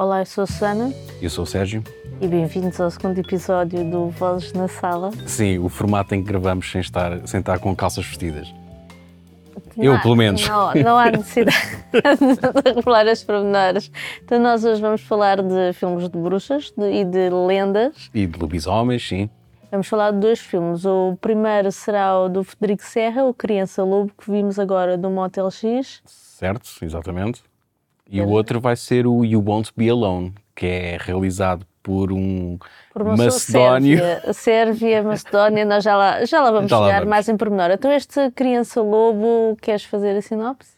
Olá, eu sou a Susana Eu sou o Sérgio. e bem-vindos ao segundo episódio do Vozes na Sala. Sim, o formato em que gravamos sem estar, sem estar com calças vestidas. Não Eu, pelo menos. Não, não há necessidade de revelar as pormenores. Então, nós hoje vamos falar de filmes de bruxas de- e de lendas. E de lobisomens, sim. Vamos falar de dois filmes. O primeiro será o do Federico Serra, o Criança Lobo, que vimos agora do Motel X. Certo, exatamente. E o outro vai ser o You Won't Be Alone, que é realizado por um Por macedónio. Sérvia, Sérvia, Macedónia, nós já lá, já lá vamos Já chegar mais em pormenor. Então, este Criança Lobo, queres fazer a sinopse?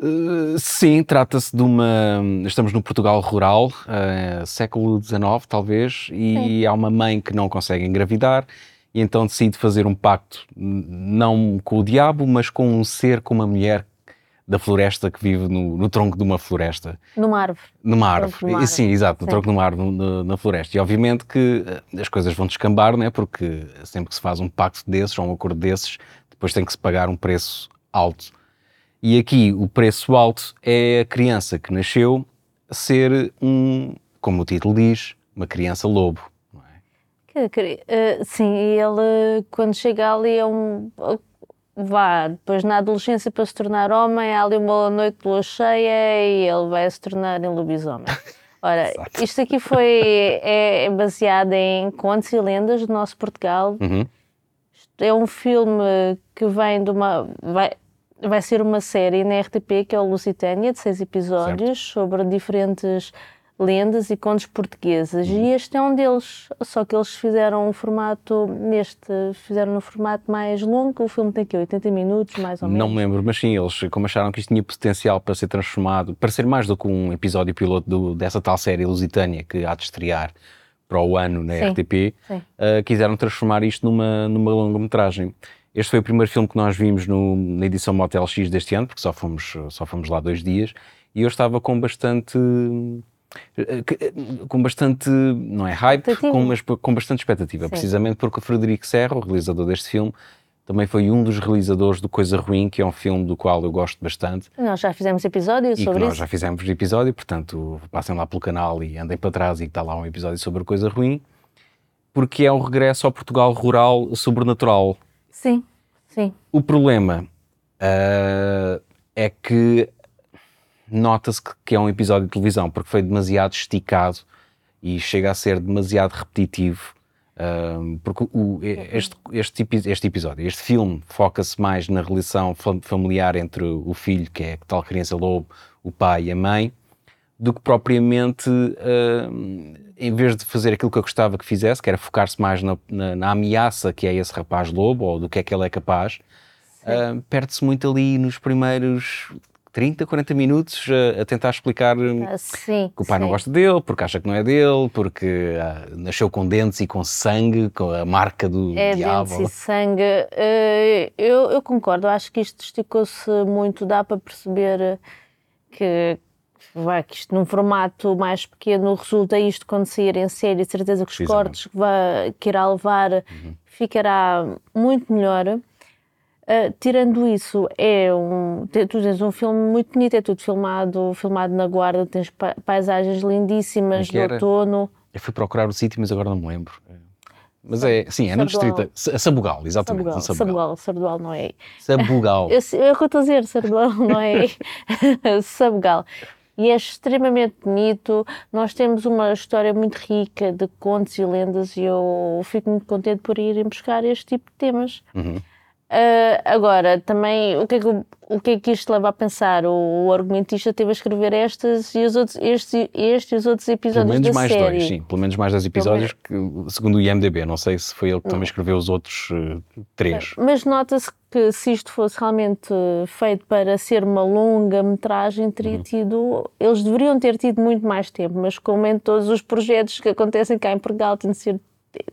Uh, sim, trata-se de uma. Estamos no Portugal rural, uh, século XIX, talvez, e há uma mãe que não consegue engravidar e então decide fazer um pacto, não com o diabo, mas com um ser, com uma mulher da floresta que vive no, no tronco de uma floresta. Numa árvore. Numa árvore. de uma E- Sim, árvore. exato, no tronco de uma árvore no- na floresta. E obviamente que eh, as coisas vão descambar, né? porque sempre que se faz um pacto desses ou um acordo desses, depois tem que se pagar um preço alto. E aqui o preço alto é a criança que nasceu ser um, como o título diz, uma criança lobo. não é? Que- que- eh, sim, e ele quando chega ali é um. Vá, depois na adolescência para se tornar homem, há ali uma noite de lua cheia e ele vai se tornar em lobisomem. Ora, Exato. isto aqui foi é, é baseado em contos e lendas do nosso Portugal. Uhum. É um filme que vem de uma. Vai, vai ser uma série na RTP que é o Lusitânia, de seis episódios, sobre diferentes lendas e contos portugueses. Uhum. E este é um deles. Só que eles fizeram um formato. Neste, fizeram no formato mais longo. O filme tem aqui 80 minutos, mais ou menos. Não me lembro, mas sim, eles, como acharam que isto tinha potencial para ser transformado, para ser mais do que um episódio piloto do- dessa tal série Lusitânia que há de estrear para o ano na Sim, RTP, sim. uh, quiseram transformar isto numa, numa longa-metragem. Este foi o primeiro filme que nós vimos no- na edição Motel X deste ano, porque só fomos, só fomos lá dois dias, e eu estava com bastante. Eh, eh, com bastante, não é hype, com, mas com bastante expectativa, Sim. precisamente porque o Frederico Serra, o realizador deste filme, também foi um dos realizadores do Coisa Ruim, que é um filme do qual eu gosto bastante Nós já fizemos episódio sobre nós isso. já fizemos episódio, portanto passem lá pelo canal e andem para trás e está lá um episódio sobre a Coisa Ruim, porque é um regresso ao Portugal rural sobrenatural. Sim, sim. O problema ah, é que nota-se que, é um episódio de televisão, porque foi demasiado esticado e chega a ser demasiado repetitivo. ah, porque o- este, este, este episódio, este filme, foca-se mais na relação fam- familiar entre o filho, que é a tal criança lobo, o pai e a mãe, do que propriamente, ah, em vez de fazer aquilo que eu gostava que fizesse, que era focar-se mais na, na- na ameaça que é esse rapaz lobo, ou do que é que ele é capaz, ah, perde-se muito ali nos primeiros 30, 40 minutos a, a tentar explicar hum, Ah, sim. que o pai não sim. gosta dele, porque acha que não é dele, porque ah, nasceu com dentes e com sangue, com a marca do É diabo. dentes e sangue. Eh, eu, eu concordo, acho que isto esticou-se muito, dá para perceber que, vai, que isto num formato mais pequeno resulta isto quando sair em série, certeza que os cortes que, vai, que irá levar ficará muito melhor. Uh, tirando isso, é um, tu tens um filme muito bonito, é tudo filmado, filmado na Guarda, tens pa- paisagens lindíssimas é de era? outono. Eu fui procurar o sítio, mas agora não me lembro. Mas é, sim, é no distrito. Sa- Sabugal, exatamente. Sabugal, Sabugal. Sabugal, não é. Sabugal. Eu, é que eu estou a dizer, Sabugal não é. Sabugal. E é extremamente bonito. Nós temos uma história muito rica de contos e lendas e eu fico muito contente por irem buscar este tipo de temas. Uhum. Ah, agora, também, o que, é que, o- que é que isto leva a pensar? O, o argumentista teve a escrever estas e os outros, este, este e os outros Pelo episódios menos da mais série. dois, sim. Pelo menos mais dois episódios, que, segundo o IMDB. Não sei se foi ele que também escreveu os outros eh, três. Mas nota-se que se isto fosse realmente feito para ser uma longa metragem, teria Uhum. tido. Eles deveriam ter tido muito mais tempo, mas como em todos os projetos que acontecem cá em Portugal, tem de ser,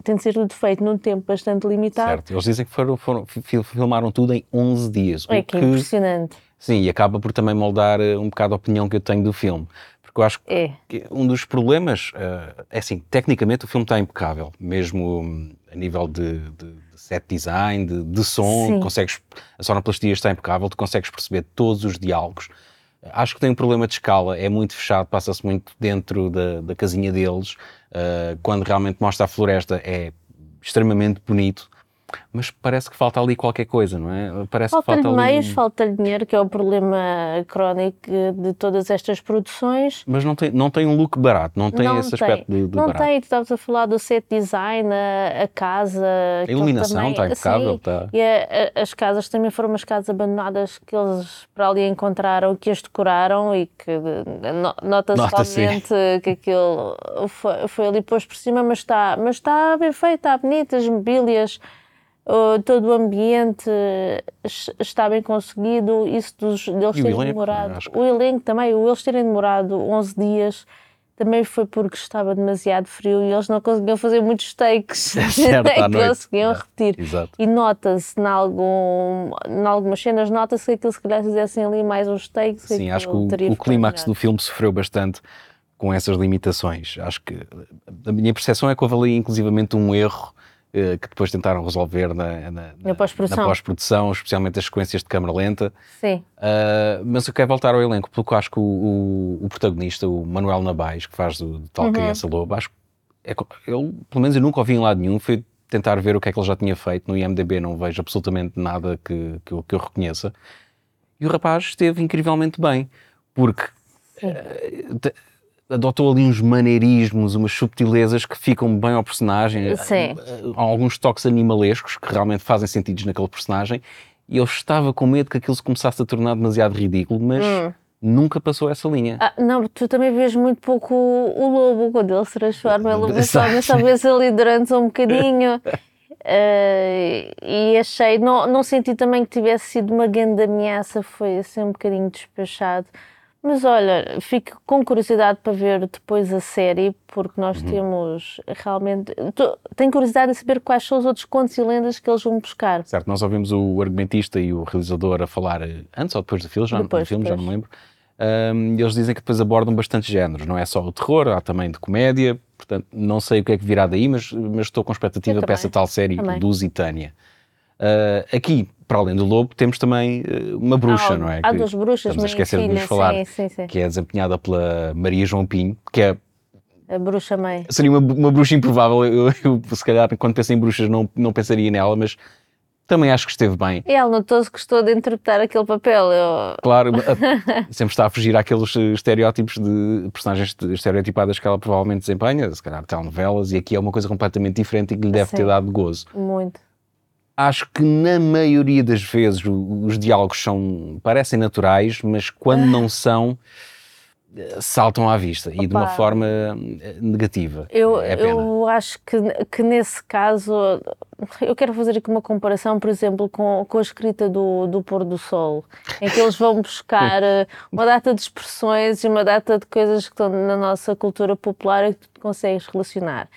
tem de ser feito num tempo bastante limitado. Certo. Eles dizem que foram, foram- fi- filmaram tudo em 11 dias. É que é impressionante. Sim, e acaba por também moldar eh, um bocado a opinião que eu tenho do filme. Porque eu acho que É. que um dos problemas eh, é assim, tecnicamente o filme está impecável, mesmo hum, a nível de, de- de set design, de, de som, Sim. consegues, a sonoplastia está impecável, tu consegues perceber todos os diálogos. Acho que tem um problema de escala, é muito fechado, passa-se muito dentro da, da casinha deles. Uh, quando realmente mostra a floresta é extremamente bonito mas parece que falta ali qualquer coisa, não é? Parece falta-lhe falta meios, ali... falta dinheiro, que é o problema crónico de todas estas produções. Mas não tem, não tem um look barato, não tem não esse tem. aspecto de, de não barato. Não tem, tu estavas a falar do set design, a, a casa... A iluminação está impecável. Está... E a, a, as casas também foram umas casas abandonadas que eles para ali encontraram, que as decoraram e que nota-se Nota realmente que aquilo foi, foi ali posto por cima, mas está, mas está bem feito, está bonito, as mobílias todo o ambiente está bem conseguido, isso dos, deles terem elenco, demorado. O elenco também, eles terem demorado 11 dias também foi porque estava demasiado frio e eles não conseguiam fazer muitos takes, certo, nem conseguiam repetir. Exato. E nota-se em, algum, algumas cenas, nota-se que aquilo se calhar fizessem ali mais uns takes. Sim, acho que o, o clímax do filme sofreu bastante com essas limitações. Acho que a minha percepção é que houve ali inclusivamente um erro eh, que depois tentaram resolver na, na, na pós-produção, pós especialmente as sequências de câmara lenta. Sim. Uh, mas eu quero voltar ao elenco, porque eu acho que o, o, o protagonista, o Manuel Nabais, que faz do, de tal uhum. criança lobo, acho que é, ele, pelo menos eu nunca ouvi em lado nenhum, foi tentar ver o que é que ele já tinha feito. No IMDB não vejo absolutamente nada que, que, eu, que eu reconheça. E o rapaz esteve incrivelmente bem, porque uh, adotou ali uns maneirismos, umas subtilezas que ficam bem ao personagem. Sim. Há alguns toques animalescos que realmente fazem sentido naquele personagem. E eu estava com medo que aquilo se começasse a tornar demasiado ridículo, mas hum. nunca passou essa linha. Ah, não, tu também vês muito pouco o, o lobo quando ele se transforma. Ele transforma talvez ali durante um bocadinho. Uh, e achei, não, não senti também que tivesse sido uma grande ameaça, foi assim um bocadinho despachado. Mas olha, fico com curiosidade para ver depois a série, porque nós uhum. temos realmente. Tô, tenho curiosidade em saber quais são os outros contos e lendas que eles vão buscar. Certo, nós ouvimos o argumentista e o realizador a falar eh, antes ou depois do filme, já, depois, filme, já não me lembro. Um, eles dizem que depois abordam bastante géneros, não é só o terror, há também de comédia, portanto, não sei o que é que virá daí, mas, mas estou com expectativa para essa tal série também. do Zitânia. Uh, aqui, para além do lobo, temos também uh, uma bruxa, ah, não é? Há duas bruxas, Estamos a esquecer filha, de falar, sim, sim, sim. que é desempenhada pela Maria João Pinho, que é a bruxa mãe. Seria uma, uma bruxa improvável. Eu, eu, se calhar, quando penso em bruxas, não, não pensaria nela, mas também acho que esteve bem. E ela notou-se que gostou de interpretar aquele papel. Eu... Claro, sempre está a fugir àqueles estereótipos de personagens estereotipadas que ela provavelmente desempenha, se calhar telenovelas, e aqui é uma coisa completamente diferente e que lhe deve Sim, ter dado gozo. Muito acho que na maioria das vezes os diálogos são, parecem naturais, mas quando não são, saltam à vista Opa. e de uma forma eh, negativa. Eu, é eu acho que, que nesse caso, eu quero fazer aqui uma comparação, por exemplo, com, com a escrita do, do Pôr do Sol, em que eles vão buscar eh, uma data de expressões e uma data de coisas que estão na nossa cultura popular e que tu consegues relacionar.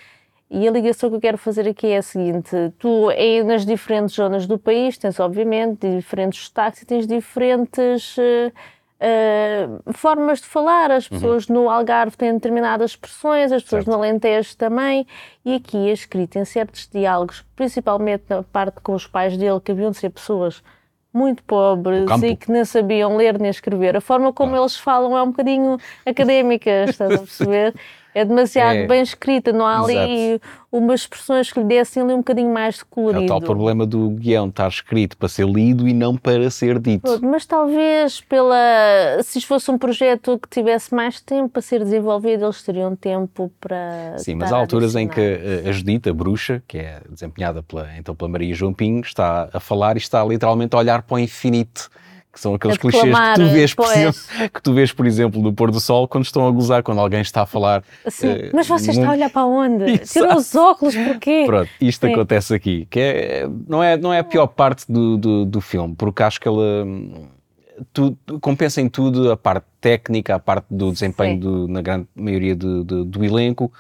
E a ligação que eu quero fazer aqui é a seguinte: tu, é nas diferentes zonas do país, tens, obviamente, diferentes sotaques e tens diferentes. Uh, Uh, formas de falar. As uhum. pessoas uhum. no Algarve têm determinadas expressões, as pessoas certo. no Alentejo também. E aqui a escrita em certos diálogos, principalmente na parte com os pais dele, que haviam de ser pessoas muito pobres e que nem sabiam ler nem escrever. A forma como eles falam é um bocadinho académica, estás a perceber? É demasiado é, bem escrita, não há ali exato. umas expressões que lhe dessem ali um bocadinho mais de colorido. É o tal problema do guião estar escrito para ser lido e não para ser dito. Mas talvez pela se fosse um projeto que tivesse mais tempo para ser desenvolvido, eles teriam tempo para. Sim, mas há alturas em que a Judita, a bruxa, que é desempenhada pela, então pela Maria João Pinho, está a falar e está literalmente a olhar para o infinito que são aqueles clichês que tu, vês, por exemplo, que tu vês, por exemplo, no pôr do sol, quando estão a gozar, quando alguém está a falar. Sim, uh, mas você está a olhar para onde? Tira os óculos, porquê? Pronto, isto Sim. acontece aqui, que é, não, é, não é a pior parte do, do, do filme, porque acho que ela tu, compensa em tudo a parte técnica, a parte do desempenho do, na grande maioria do, do, do elenco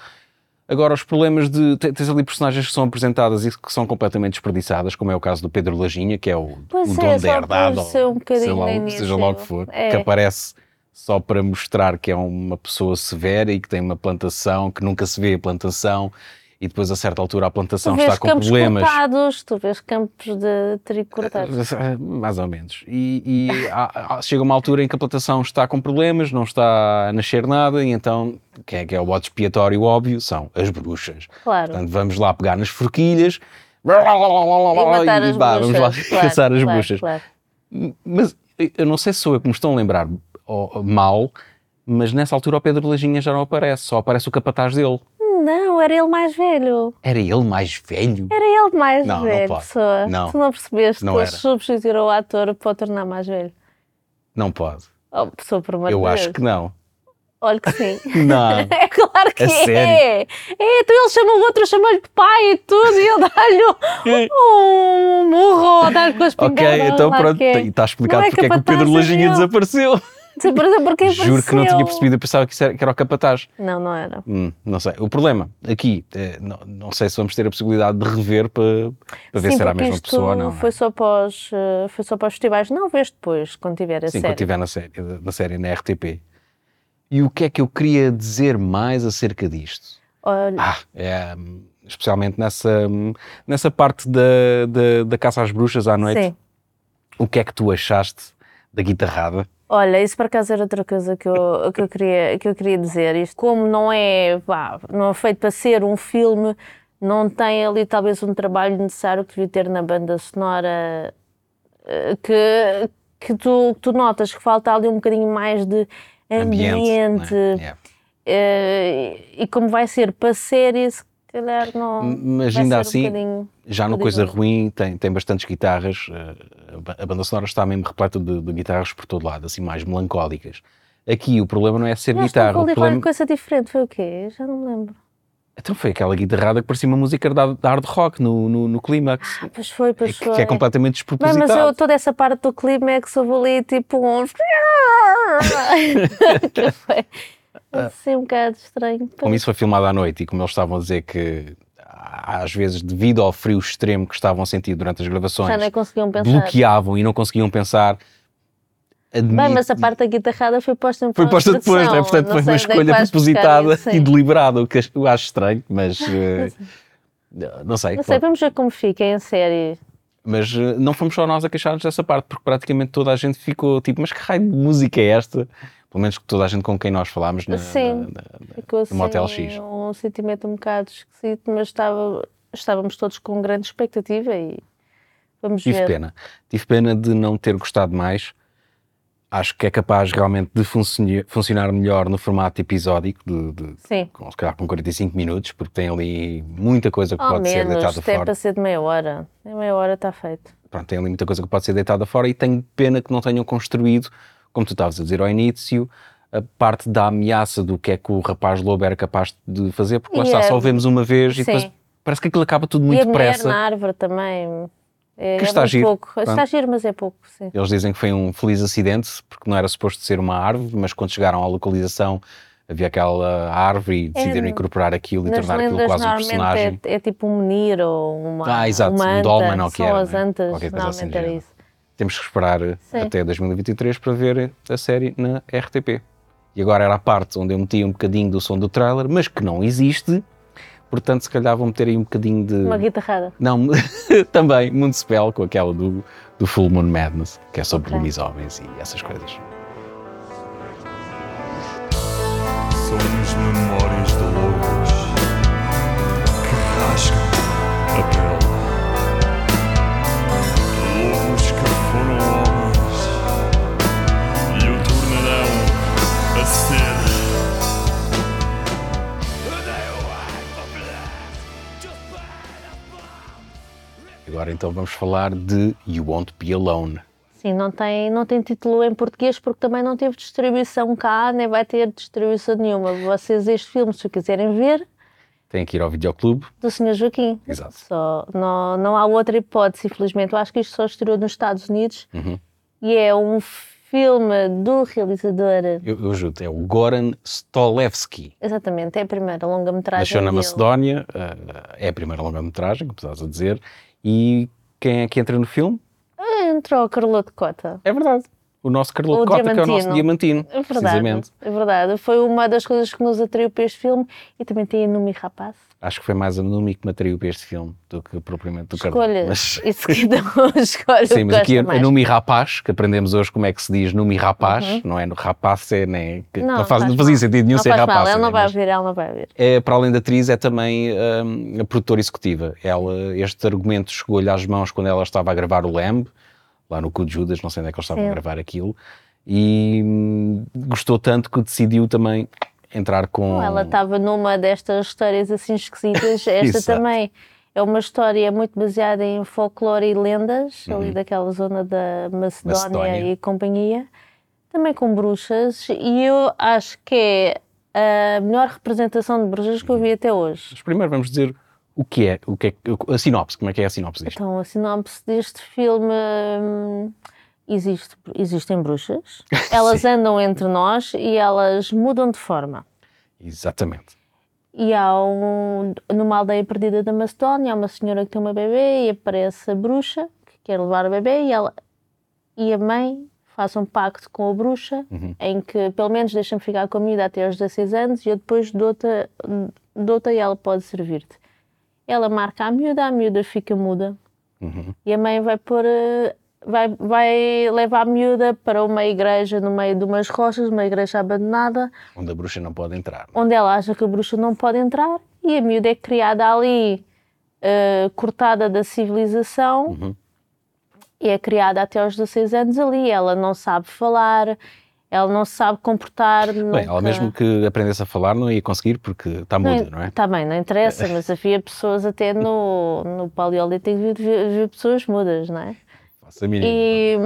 Agora, os problemas de. Tens ali personagens que são apresentadas e que são completamente desperdiçadas, como é o caso do Pedro Lajinha, que é o, pois o é, dono da herdade, um seja, lá, seja lá o que for, é. que aparece só para mostrar que é uma pessoa severa e que tem uma plantação, que nunca se vê a plantação e depois a certa altura a plantação Tu vês está com campos problemas. cortados, tu vês campos de trigo cortados. Eh, Mais ou menos. E, e há- há- chega uma altura em que a plantação está com problemas, não está a nascer nada, e então quem é que é o bode expiatório óbvio? São as bruxas. Claro. Portanto, vamos lá pegar nas forquilhas E matar e as vá, bruxas. vamos lá Claro, caçar as claro, bruxas. claro. Mas eu não sei se sou eu que me estão a lembrar mal, mas nessa altura o Pedro Lajinha já não aparece, só aparece o capataz dele. Não, era ele mais velho. Era ele mais velho? Era ele mais Não, não velho, pode. pessoa. Não. Tu não percebeste Não que eles substituíram o ator para o tornar mais velho. Não pode. Oh, pessoa, por amor Eu acho que não. Olha que sim. Não. É claro que é. sério? É, então ele chama o outro, chama-lhe de pai e tudo, e ele dá-lhe um murro, dá-lhe com as Ok, pingadas. então lá pronto, é. e está explicado Não é porque é que o Pedro é Lajinha desapareceu. Exemplo, porque Juro que não tinha apareceu. percebido, eu pensava que, era, que era o capataz. Não, não era. Hum, não sei. O problema aqui, eh, não, não sei se vamos ter a possibilidade de rever para, para ver Sim, se era a mesma isto pessoa ou não. é? Foi só, para os, eh, foi só para os festivais. Não, vês depois, quando tiver a Sim, série. quando estiver na série, na série na RTP. E o que é que eu queria dizer mais acerca disto? Olha, Ah, é, hum, especialmente nessa, hum, nessa parte da, da, da caça às bruxas à noite. sim. O que é que tu achaste da guitarrada? Olha, isso por acaso era outra coisa que eu, que eu, queria, que eu queria dizer. Isto, como não é, vá, não é feito para ser um filme, não tem ali talvez um trabalho necessário que devia ter na banda sonora eh, que, que tu, tu notas que falta ali um bocadinho mais de ambiente. é? Yeah. eh, e como vai ser para série, se calhar não. Mas ainda assim, Um bocadinho... Já no Coisa. Ruim tem, tem bastantes guitarras, eh, a ba- a banda sonora está mesmo repleta de, de guitarras por todo lado, assim mais melancólicas. Aqui o problema não é ser Mas guitarra, a problema... coisa diferente, foi o quê? Já não me lembro. Então foi aquela guitarrada que parecia uma música da, hard rock no, no, no clímax, Ah, pois foi, pois que, foi. que é completamente despropositado. mas eu, toda essa parte do clímax houve ali tipo uns. que foi assim um bocado estranho. Como isso foi filmado à noite e como eles estavam a dizer que às vezes devido ao frio extremo que estavam a sentir durante as gravações, bloqueavam e não conseguiam pensar. Admito- Bem, mas a parte da guitarrada foi posta em Foi posta depois, né? portanto não foi uma escolha propositada isso, e deliberada, o que eu acho estranho, mas eh, não sei. Não sei, pode- vamos ver como fica em série. Mas eh, não fomos só nós a queixar-nos dessa parte, porque praticamente toda a gente ficou tipo, mas que raio de música é esta? Pelo menos que toda a gente com quem nós falámos na, Sim. na- na- Ficou assim Motel X. um sentimento um bocado esquisito, mas estava, estávamos todos com grande expectativa e vamos Tive ver. pena. Tive pena de não ter gostado mais. Acho que é capaz realmente de funcionar, funcionar melhor no formato episódico, de, de- Sim. com, se calhar com 45 minutos, porque tem ali muita coisa que Ao pode ser menos, deitada tem fora. para ser de meia hora. Em meia hora está feito. Pronto, tem ali muita coisa que pode ser deitada fora e tenho pena que não tenham construído, como tu estavas a dizer ao início, a parte da ameaça do que é que o rapaz lobo era capaz de fazer, porque lá E está, é- só o vemos uma vez e Sim. depois parece que aquilo acaba tudo e muito a mulher depressa. na árvore também. É, Que é está muito giro. pouco. Pronto. Está giro, mas é pouco, sim. Eles dizem que foi um feliz acidente, porque não era suposto ser uma árvore, mas quando chegaram à localização havia aquela árvore e decidiram É, incorporar aquilo e tornar aquilo quase um personagem. é, é tipo um menir ou uma, Ah, exato, uma um anta. dolmen ou que São era, as né? antas, assim normalmente do era isso. Temos que esperar Sim. até 2023 para ver a série na RTP. E agora era a parte onde eu meti um bocadinho do som do trailer, mas que não existe. Portanto, se calhar vou meter aí um bocadinho de. Uma guitarrada. Não, também Moonspell com aquela do, do Full Moon Madness, que é sobre Ok. lobisomens e essas coisas. Somos memórias de loucos que rasgam a pele. Agora então vamos falar de You Won't Be Alone. Sim, não tem, não tem título em português porque também não teve distribuição cá, nem vai ter distribuição nenhuma. Vocês, este filme, se o quiserem ver, Tem que ir ao videoclube. do Sr. Joaquim. Exato. Só, não, não há outra hipótese, infelizmente. Eu acho que isto só estreou nos Estados Unidos Uhum. e é um filme do realizador. Eu, eu juro, é o Goran Stolevski. Exatamente, é a primeira longa-metragem. Nasceu na. Macedónia, eh, é a primeira longa-metragem, como estás a dizer. E quem é que entra no filme? Entrou o Carloto Cota. É verdade. O nosso Carloto O Cota, que é o nosso Diamantino. É verdade, Precisamente. é verdade. Foi uma das coisas que nos atraiu para este filme e também tem a Numi Rapaz. Acho que foi mais a Numi que me atraiu para este filme do que propriamente o Carloto. Escolhas. Mas- Isso que dão escolhas. Sim, mas aqui a. Numi Rapaz, que aprendemos hoje como é que se diz Numi Rapaz, não é no rapaz, é, né, que não, faz, não fazia sentido nenhum não ser rapaz. Mal. Ele né, não vai ouvir, ele não vai ouvir. é, para além da atriz, é também hum, a produtora executiva. Ela, este argumento chegou-lhe às mãos quando ela estava a gravar o Lamb, lá no Cu de Judas, não sei onde é que eles estavam a gravar aquilo, e hum, gostou tanto que decidiu também entrar com... Ela estava numa destas histórias assim esquisitas. Esta também é uma história muito baseada em folclore e lendas, ali daquela zona da Macedónia, Uhum. Macedónia. e companhia. Também com bruxas. E eu acho que é a melhor representação de bruxas que eu vi até hoje. Mas primeiro vamos dizer o que é, o que é a sinopse, como é que é a sinopse disto? Então, a sinopse deste filme hum, existe, existem bruxas. Elas andam entre nós e elas mudam de forma. Exatamente. E há um, numa aldeia perdida da Macedónia, há uma senhora que tem uma bebê e aparece a bruxa que quer levar o bebê e, ela, e a mãe faz um pacto com a bruxa Uhum. em que pelo menos deixa-me ficar com a miúda até aos 16 anos e eu depois dou-te dou e ela pode servir-te. Ela marca a miúda, a miúda fica muda Uhum. e a mãe vai pôr eh, vai, vai levar a miúda para uma igreja no meio de umas rochas, uma igreja abandonada Onde a bruxa não pode entrar. onde ela acha que a bruxa não pode entrar e a miúda é criada ali, eh, cortada da civilização Uhum. e é criada até aos 16 anos ali. Ela não sabe falar, ela não se sabe comportar. Bem, ela mesmo que aprendesse a falar não ia conseguir porque está muda, não é? Está bem, não interessa, mas havia pessoas até no, no Paleolítico, havia, pessoas mudas, não é? Faça a mínima. E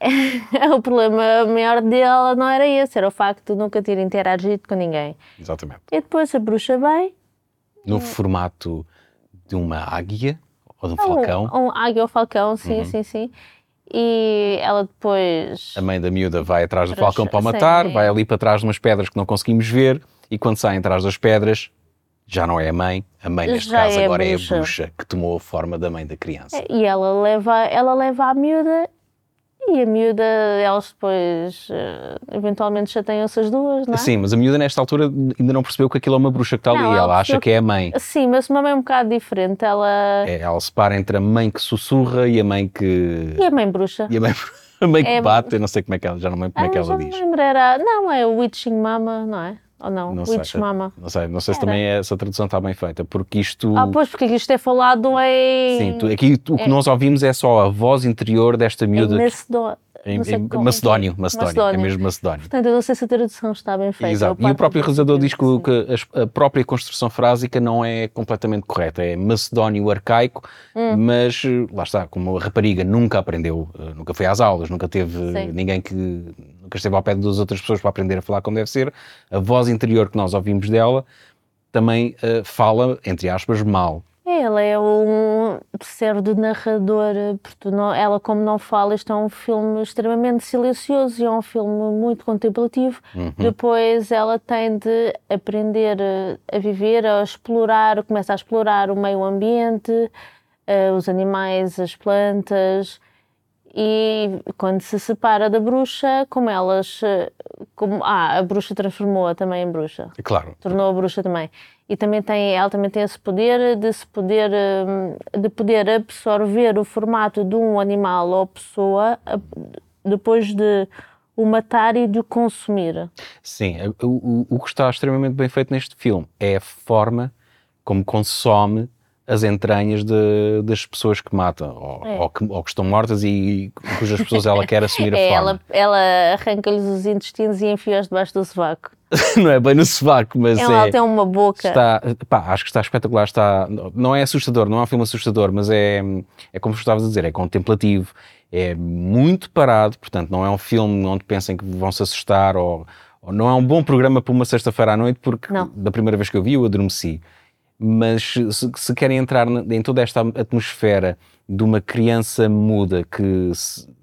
o problema maior dela não era esse, era o facto de nunca ter interagido com ninguém. Exatamente. E depois a bruxa vem, No formato de uma águia ou de um Um- falcão, Um, águia ou falcão, sim, Uhum. sim, sim. E ela depois. a mãe da miúda vai atrás do Traz- falcão para o sim. matar, vai ali para trás de umas pedras que não conseguimos ver e quando saem atrás das pedras já não é a mãe, a mãe neste Já caso é a agora é a bruxa. bruxa que tomou a forma da mãe da criança. E ela leva, ela leva a miúda e a miúda, elas depois eh, eventualmente chateiam-se as duas, não é? Sim, mas a miúda nesta altura ainda não percebeu que aquilo é uma bruxa que está ali, Não, ela ela acha que é a mãe. Sim, mas uma mãe um bocado diferente. Ela. É, ela separa entre a mãe que sussurra e a mãe que. E a mãe bruxa? E a mãe, a mãe que É- bate, eu não sei como é que ela, já não lembro como é Ah, que já ela diz. lembro, era. Não, é o Witching Mama, não é? Ou não? Não sei, Mama. não sei, não sei se Era. também essa tradução está bem feita, porque isto. Ah, pois, porque isto é falado em. Sim, tu- aqui o que é- nós ouvimos é só a voz interior desta em miúda. Em, sei em como- Macedónio, Macedónio, Macedónio. é mesmo Macedónio. Portanto, eu não sei se a tradução está bem feita. Exato. E o próprio realizador do diz que, que a própria construção frásica não é completamente correta, é macedónio arcaico, Hum. mas eh, lá está, como a rapariga nunca aprendeu, eh, nunca foi às aulas, nunca teve eh, Sim. ninguém que nunca esteve ao pé das outras pessoas para aprender a falar como deve ser, a voz interior que nós ouvimos dela também eh, fala, entre aspas, mal. Ela é um pseudo narrador, porque não, ela, como não fala, isto é um filme extremamente silencioso e é um filme muito contemplativo. Uhum. Depois ela tem de aprender eh, a viver, a explorar, começa a explorar o meio ambiente, eh, os animais, as plantas. E quando se separa da bruxa, como elas. eh, Como, ah, a bruxa transformou-a também em bruxa Claro, tornou a bruxa também. E também tem, ela também tem esse poder de se poder, hum, de poder absorver o formato de um animal ou pessoa a- depois de o matar e de o consumir. Sim, o, o, o que está extremamente bem feito neste filme é a forma como consome as entranhas de- das pessoas que mata ou, É. ou que, ou que estão mortas e cujas pessoas ela quer assumir a É, forma. ela, ela arranca-lhes os intestinos e enfia-os debaixo do sovaco. Não é bem no sovaco, mas Ela é, tem uma boca. está, pá, acho que está espetacular. Está, não é assustador, não é um filme assustador, mas é, é como estavas a dizer, é contemplativo, é muito parado, portanto, não é um filme onde pensem que vão se assustar ou, ou não é um bom programa para uma sexta-feira à noite, porque Não. da primeira vez que eu vi eu adormeci. Mas se, se querem entrar em toda esta atmosfera de uma criança muda que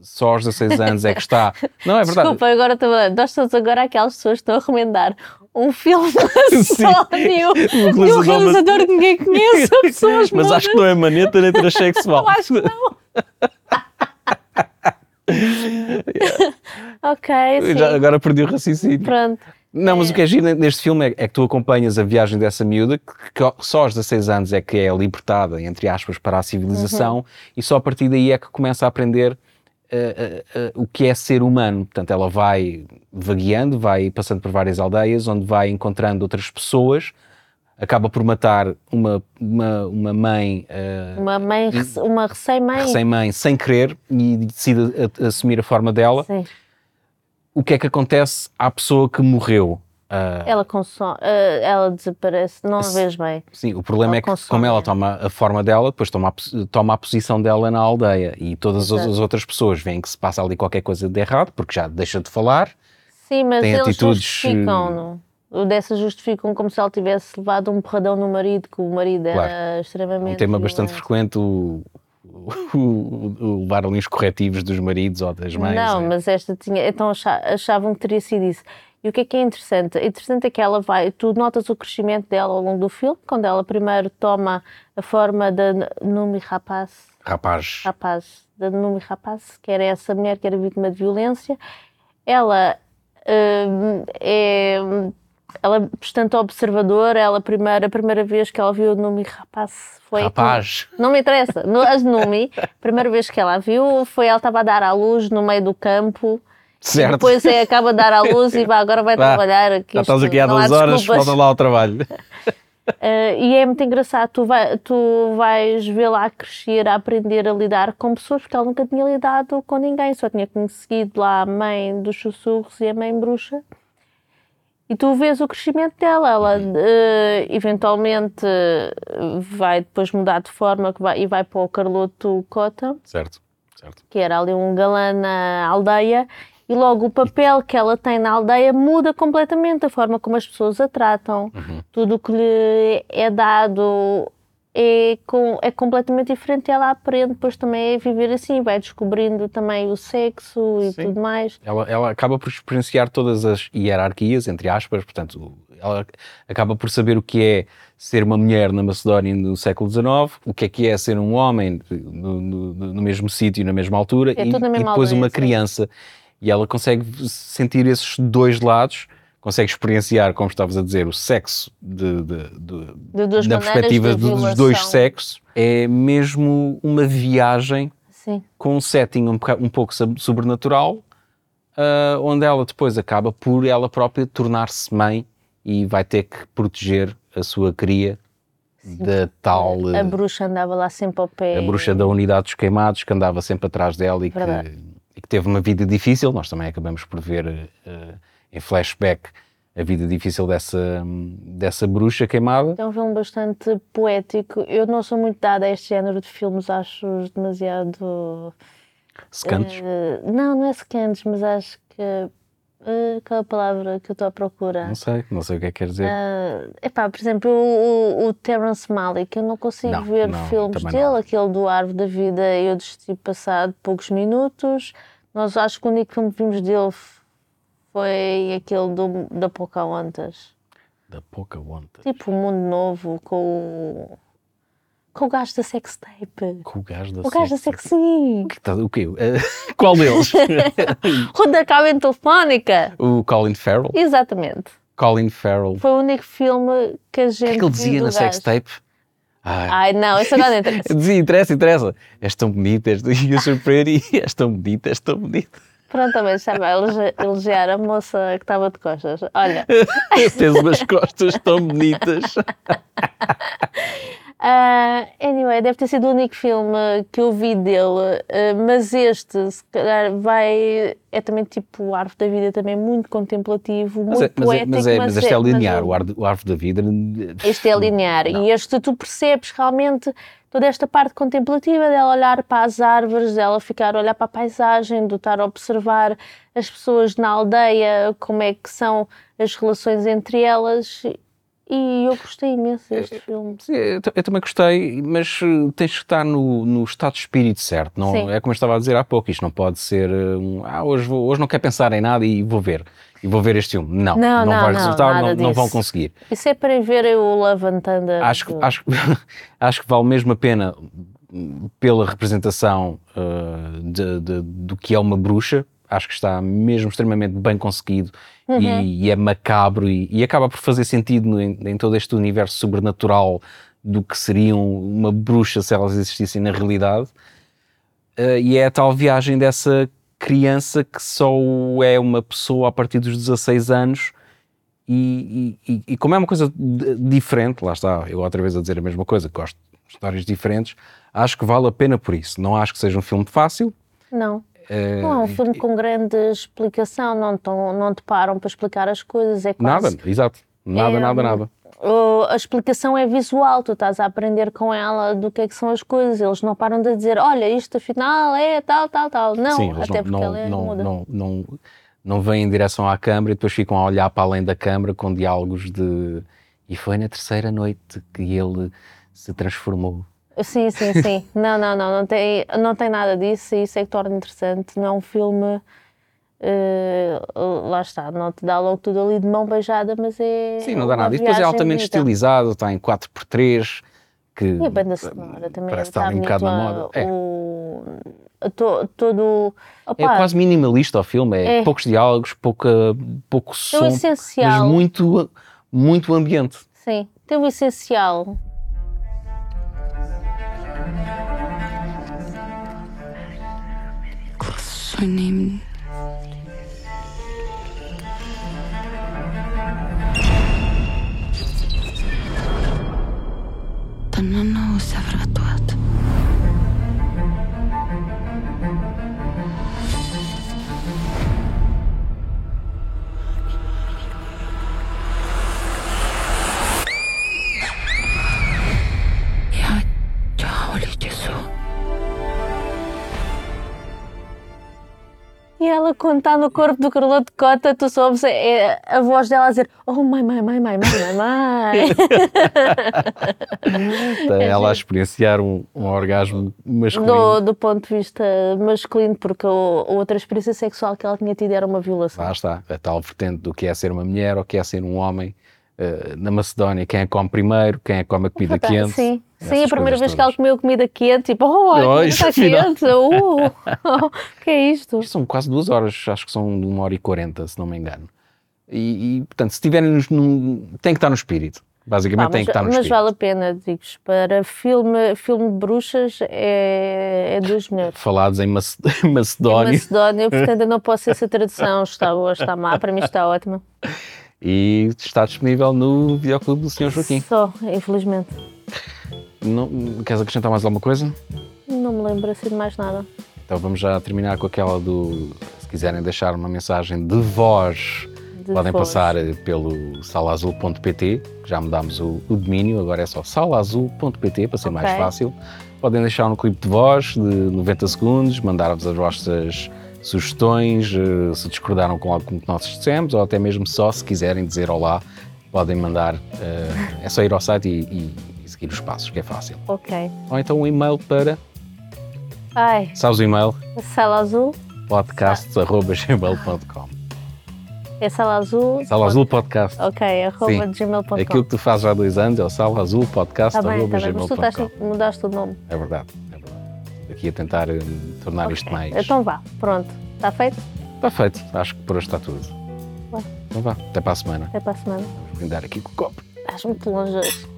só aos 16 anos é que está. Não, é verdade. Desculpa, agora estou a... nós estamos agora aquelas pessoas que estão a recomendar um filme Um de um realizador realizador que ninguém conhece, pessoas Mas acho que não é maneta nem transexual. Eu acho que não. Ok, sim. Já- agora perdi o raciocínio. Pronto. Não, mas o que é giro neste filme é, é que tu acompanhas a viagem dessa miúda, que, só aos 16 anos é que é libertada, entre aspas, para a civilização, Uhum. e só a partir daí é que começa a aprender eh, eh, eh, o que é ser humano. Portanto, ela vai vagueando, vai passando por várias aldeias, onde vai encontrando outras pessoas, acaba por matar uma, uma, uma mãe. Uma mãe, uma recém-mãe. Recém-mãe, sem querer, e decide assumir a forma dela. Sim. O que é que acontece à pessoa que morreu? Ah, Ela consome, eh, ela desaparece, não a Se- vês bem. Sim, o problema Ela é que consome, como ela é. toma a forma dela, depois toma a, toma a posição dela na aldeia e todas as, as outras pessoas veem que se passa ali qualquer coisa de errado, porque já deixa de falar. Sim, mas Tem eles atitudes, justificam, não? O dessas justificam como se ela tivesse levado um porradão no marido, que o marido Claro. era extremamente. Um tema bastante frequente, o, o, o- levar ali os corretivos dos maridos ou das mães. Não, é. mas esta tinha. Então acha- achavam que teria sido isso. E o que é que é interessante? Interessante é que ela vai. Tu notas o crescimento dela ao longo do filme, quando ela primeiro toma a forma da Numi Rapaz. Rapaz, rapaz, da Numi Rapaz, que era essa mulher que era vítima de violência, ela hum, é ela é bastante observadora, ela primeira, a primeira vez que ela viu o Numi Rapaz foi rapaz. não me interessa, no, as Numi, a primeira vez que ela a viu foi ela estava a dar à luz no meio do campo Certo. depois é, acaba de dar à luz e vai, agora vai trabalhar aqui. Já estás aqui há não duas horas, volta lá ao trabalho. Uh, e é muito engraçado, tu, vai, tu vais vê-la a crescer, a aprender a lidar com pessoas, porque ela nunca tinha lidado com ninguém, só tinha conhecido lá a mãe dos sussurros e a mãe bruxa. E tu vês o crescimento dela, ela uh, eventualmente vai depois mudar de forma que vai, e vai para o Carloto Cota, Certo, certo. que era ali um galã na aldeia, e logo o papel que ela tem na aldeia muda completamente, a forma como as pessoas a tratam, tudo o que lhe é dado é, com, é completamente diferente ela aprende depois também a viver assim, vai descobrindo também o sexo e Sim. tudo mais. Ela, ela acaba por experienciar todas as hierarquias, entre aspas, portanto, ela acaba por saber o que é ser uma mulher na Macedónia no século XIX, o que é que é ser um homem no, no- no mesmo sítio, na mesma altura, É e, na e mesma depois aldeia, uma sim. criança. E ela consegue sentir esses dois lados, consegue experienciar, como estavas a dizer, o sexo de, de- de- De na perspectiva dos dois sexos. É mesmo uma viagem Sim. com um setting um, um pouco sobrenatural, ah, onde ela depois acaba por ela própria tornar-se mãe e vai ter que proteger a sua cria da tal A bruxa andava lá sempre ao pé. a bruxa da unidade dos queimados que andava sempre atrás dela e que, e que teve uma vida difícil. Nós também acabamos por ver eh, em flashback a vida difícil dessa, dessa bruxa queimada. É um filme bastante poético. Eu não sou muito dada a este género de filmes, acho demasiado. Secantes. eh, não, não é secantes, mas acho que. eh, aquela palavra que eu estou à procura. Não sei, não sei o que é que quer dizer. Ah, epá, por exemplo, o, o, o Terrence Malick, eu não consigo Não, ver não, filmes dele, não. aquele do Árvore da Vida, eu desisti passado poucos minutos. Nós acho que o único filme que vimos dele foi aquele do, da Pocahontas. Da Pocahontas. Tipo, o Mundo Novo com o. com o gajo da sextape. Com o gajo da O gajo da sex-. Sim! O que tá- o quê? Eh, Qual deles? O da cabine telefónica! o Colin Farrell? Exatamente. Colin Farrell. Foi o único filme que a O gente. que é que ele dizia do na sextape? Ah, Ai, não, isso agora não interessa. dizia, interessa, interessa. És tão bonita, és, e eu surpreendi, és tão bonita, és tão bonita. Pronto, também estava a elogiar a moça que estava de costas. Olha, Tens umas costas tão bonitas. ah, anyway, deve ter sido o único filme que eu vi dele, ah, mas este, se calhar, vai. É também tipo o Árvore da Vida, também muito contemplativo, muito Mas, é, mas, é, poético. mas, é, mas este é linear, mas o, ar, o Árvore da Vida. Este é linear. E este tu percebes realmente toda esta parte contemplativa dela olhar para as árvores, dela ficar a olhar para a paisagem, de estar a observar as pessoas na aldeia, como é que são as relações entre elas. E eu gostei imenso deste filme. Sim, Eu, eu também gostei, mas eh, tens que estar no, no estado de espírito certo. Não, Sim. é como eu estava a dizer há pouco, isto não pode ser eh, um, ah, hoje, vou, hoje não quero pensar em nada e vou ver. E vou ver este filme. Não, Não, não, vai não, resultar, nada não, não vão conseguir. Isso é para ver o Love and Thunder. Acho, que- do- acho, acho que vale mesmo a pena pela representação uh, de- de- do que é uma bruxa. acho que está mesmo extremamente bem conseguido Uhum. e, e é macabro e, e acaba por fazer sentido em, em todo este universo sobrenatural do que seriam uma bruxa se elas existissem na realidade. Uh, e é a tal viagem dessa criança que só é uma pessoa a partir dos 16 anos e, e- e- como é uma coisa diferente, lá está, eu outra vez a dizer a mesma coisa, gosto de histórias diferentes, acho que vale a pena por isso. Não acho que seja um filme fácil. Não. uh, Não é um filme com grande explicação, não, tão, não te param para explicar as coisas, é quase... Nada, exato. Nada, É, nada, nada. O- a explicação é visual, tu estás a aprender com ela do que é que são as coisas, eles não param de dizer, olha, isto afinal é tal, tal, tal. Não, Sim, até não, porque não, ela é não, muda. não, não, não vêm em direção à câmara e depois ficam a olhar para além da câmara com diálogos de e foi na terceira noite que ele se transformou. Sim, sim, sim. não, não, não, não tem, não tem nada disso e isso é que torna interessante. Não é um filme, eh, lá está, não te dá logo tudo ali de mão beijada, mas é. Sim, não dá nada. E depois é altamente bonita. estilizado, está em 4x3, que E a banda sonora também parece está estar ali um bocado na moda. É. O, to- todo. É opá, quase minimalista o filme, é, É. poucos diálogos, pouca, pouco som, o mas essencial. muito, muito ambiente. Sim, tem o essencial. Son name. Tannan ho savrato quando está no corpo do Carloto Cota, tu soubes é, a voz dela a dizer: Oh, mãe, mãe, mãe, mãe, mãe, mãe. Está ela a experienciar um, um orgasmo masculino. do, do ponto de vista masculino, porque o- a outra experiência sexual que ela tinha tido era uma violação. Lá está, a tal vertente do que é ser uma mulher ou que é ser um homem. Eh, na Macedónia, quem é que come primeiro, quem é que come a comida quente. Sim, sim a primeira vez que ela todas. comeu comida quente, tipo, oh, olha, está quente, uh, o que é isto? São quase duas horas, acho que são de uma hora e quarenta, se não me engano. E, e, portanto, se tiverem num, tem que estar no espírito. Basicamente Pá, tem mas, que estar no mas espírito. vale a pena, digo-vos, para filme, filme de bruxas é, é dos melhores. Falados em Mace- Em Macedónia. Macedónia, portanto eu não posso ser essa tradução, está boa, está má, para mim está ótima. E está disponível no videoclube do Sr. Joaquim. Só, infelizmente. Não, queres acrescentar mais alguma coisa? Não me lembro assim de mais nada. Então vamos já terminar com aquela do. Se quiserem deixar uma mensagem de voz, De podem voz. passar pelo salazul.pt, que já mudámos o, o domínio, agora é só salazul.pt para ser mais Ok. fácil. Podem deixar um clipe de voz de 90 segundos, mandar-vos as vossas sugestões, eh, se discordaram com algo que nós dissemos, ou até mesmo só se quiserem dizer olá, podem mandar. eh, é só ir ao site e, e- e seguir os passos, que é fácil. Ok. Ou então um e-mail para. Ai, Sabes o e-mail? sala azul, podcast.gmail.com é sala azul. Sala Azul Podcast. Ok, arroba gmail.com. Aquilo que tu fazes há dois anos é o Sala Azul Está bem, está bem, mas tu mudaste o nome. É verdade. Aqui a tentar eh, tornar isto Ok, mais. Então vá, pronto. Está feito? Está feito, acho que por hoje está tudo. Vá. Então vá, até para a semana. Até para a semana. Vamos brindar aqui com o copo. Estás muito longe hoje.